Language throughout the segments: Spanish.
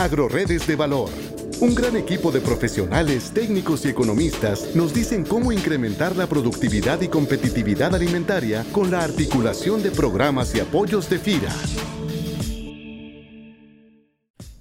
Agroredes de Valor. Un gran equipo de profesionales, técnicos y economistas nos dicen cómo incrementar la productividad y competitividad alimentaria con la articulación de programas y apoyos de FIRA.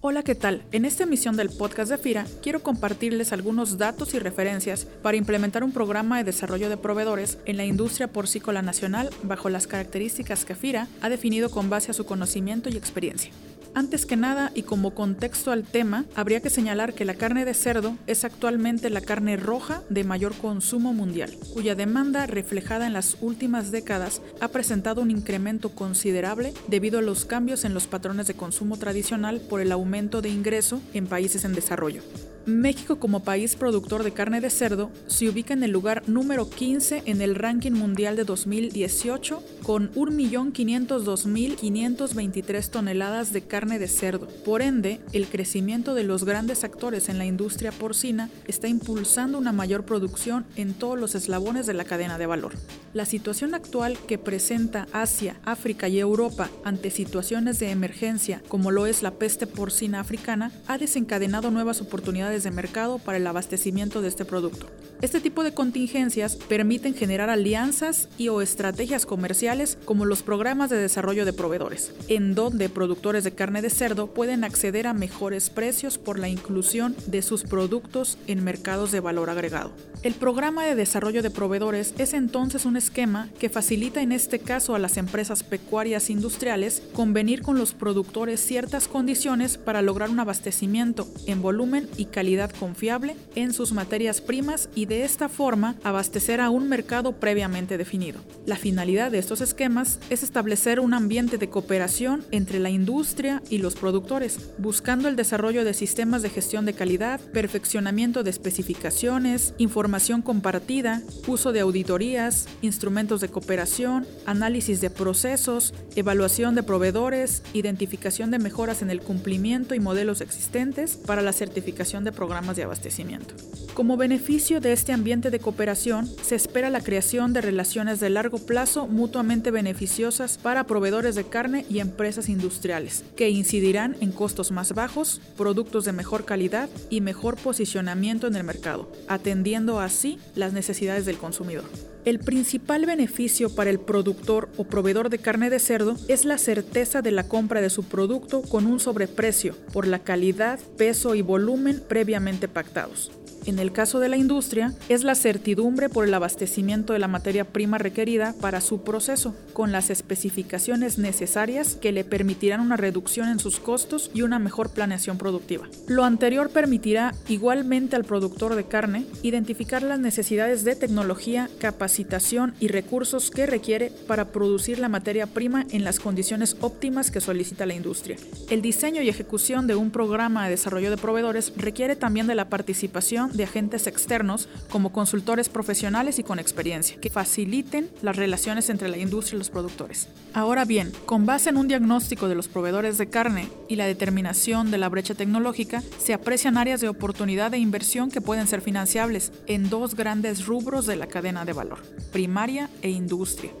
Hola, ¿qué tal? En esta emisión del podcast de FIRA quiero compartirles algunos datos y referencias para implementar un programa de desarrollo de proveedores en la industria porcícola nacional bajo las características que FIRA ha definido con base a su conocimiento y experiencia. Antes que nada, y como contexto al tema, habría que señalar que la carne de cerdo es actualmente la carne roja de mayor consumo mundial, cuya demanda reflejada en las últimas décadas ha presentado un incremento considerable debido a los cambios en los patrones de consumo tradicional por el aumento de ingreso en países en desarrollo. México como país productor de carne de cerdo se ubica en el lugar número 15 en el ranking mundial de 2018 con 1.502.523 toneladas de carne de cerdo. Por ende, el crecimiento de los grandes actores en la industria porcina está impulsando una mayor producción en todos los eslabones de la cadena de valor. La situación actual que presenta Asia, África y Europa ante situaciones de emergencia como lo es la peste porcina africana ha desencadenado nuevas oportunidades de mercado para el abastecimiento de este producto. Este tipo de contingencias permiten generar alianzas y o estrategias comerciales como los programas de desarrollo de proveedores, en donde productores de carne de cerdo pueden acceder a mejores precios por la inclusión de sus productos en mercados de valor agregado. El programa de desarrollo de proveedores es entonces un esquema que facilita en este caso a las empresas pecuarias industriales convenir con los productores ciertas condiciones para lograr un abastecimiento en volumen y calidad confiable en sus materias primas y de esta forma abastecer a un mercado previamente definido. La finalidad de estos esquemas es establecer un ambiente de cooperación entre la industria y los productores, buscando el desarrollo de sistemas de gestión de calidad, perfeccionamiento de especificaciones, información compartida, uso de auditorías, instrumentos de cooperación, análisis de procesos, evaluación de proveedores, identificación de mejoras en el cumplimiento y modelos existentes para la certificación de programas de abastecimiento. Como beneficio de este ambiente de cooperación, se espera la creación de relaciones de largo plazo mutuamente beneficiosas para proveedores de carne y empresas industriales, que incidirán en costos más bajos, productos de mejor calidad y mejor posicionamiento en el mercado, atendiendo así las necesidades del consumidor. El principal beneficio para el productor o proveedor de carne de cerdo es la certeza de la compra de su producto con un sobreprecio por la calidad, peso y volumen previamente pactados en el caso de la industria, es la certidumbre por el abastecimiento de la materia prima requerida para su proceso, con las especificaciones necesarias que le permitirán una reducción en sus costos y una mejor planeación productiva. Lo anterior permitirá igualmente al productor de carne identificar las necesidades de tecnología, capacitación y recursos que requiere para producir la materia prima en las condiciones óptimas que solicita la industria. El diseño y ejecución de un programa de desarrollo de proveedores requiere también de la participación de agentes externos como consultores profesionales y con experiencia, que faciliten las relaciones entre la industria y los productores. Ahora bien, con base en un diagnóstico de los proveedores de carne y la determinación de la brecha tecnológica, se aprecian áreas de oportunidad de inversión que pueden ser financiables en dos grandes rubros de la cadena de valor, primaria e industria.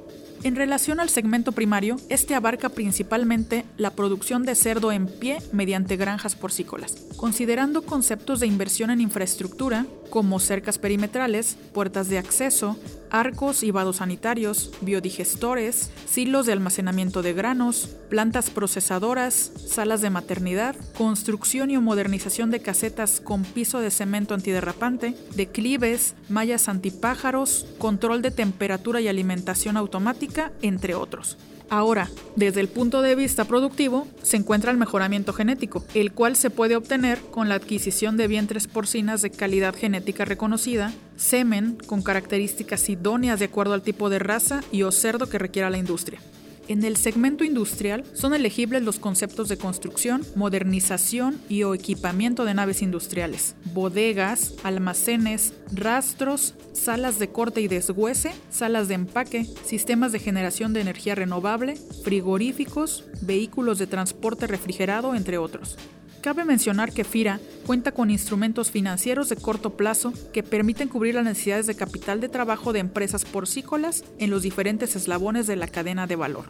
En relación al segmento primario, este abarca principalmente la producción de cerdo en pie mediante granjas porcícolas, considerando conceptos de inversión en infraestructura como cercas perimetrales, puertas de acceso, arcos y vados sanitarios, biodigestores, silos de almacenamiento de granos, plantas procesadoras, salas de maternidad, construcción y modernización de casetas con piso de cemento antiderrapante, declives, mallas antipájaros, control de temperatura y alimentación automática, entre otros. Ahora, desde el punto de vista productivo, se encuentra el mejoramiento genético, el cual se puede obtener con la adquisición de vientres porcinas de calidad genética reconocida, semen con características idóneas de acuerdo al tipo de raza y o cerdo que requiera la industria. En el segmento industrial son elegibles los conceptos de construcción, modernización y o equipamiento de naves industriales, bodegas, almacenes, rastros, salas de corte y deshuese, salas de empaque, sistemas de generación de energía renovable, frigoríficos, vehículos de transporte refrigerado, entre otros. Cabe mencionar que FIRA cuenta con instrumentos financieros de corto plazo que permiten cubrir las necesidades de capital de trabajo de empresas porcícolas en los diferentes eslabones de la cadena de valor.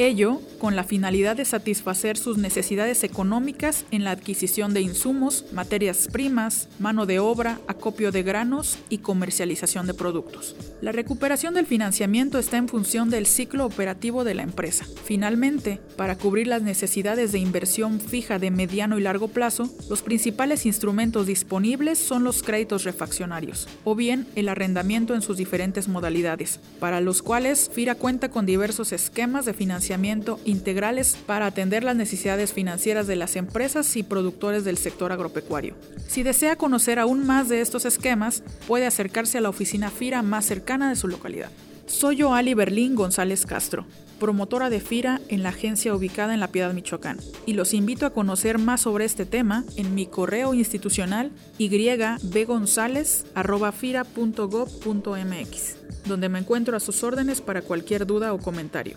Ello con la finalidad de satisfacer sus necesidades económicas en la adquisición de insumos, materias primas, mano de obra, acopio de granos y comercialización de productos. La recuperación del financiamiento está en función del ciclo operativo de la empresa. Finalmente, para cubrir las necesidades de inversión fija de mediano y largo plazo, los principales instrumentos disponibles son los créditos refaccionarios, o bien el arrendamiento en sus diferentes modalidades, para los cuales FIRA cuenta con diversos esquemas de integrales para atender las necesidades financieras de las empresas y productores del sector agropecuario. Si desea conocer aún más de estos esquemas, puede acercarse a la oficina FIRA más cercana de su localidad. Soy yo Ali Berlín González Castro, promotora de FIRA en la agencia ubicada en La Piedad, Michoacán, y los invito a conocer más sobre este tema en mi correo institucional ybgonzalez.fira.gov.mx, donde me encuentro a sus órdenes para cualquier duda o comentario.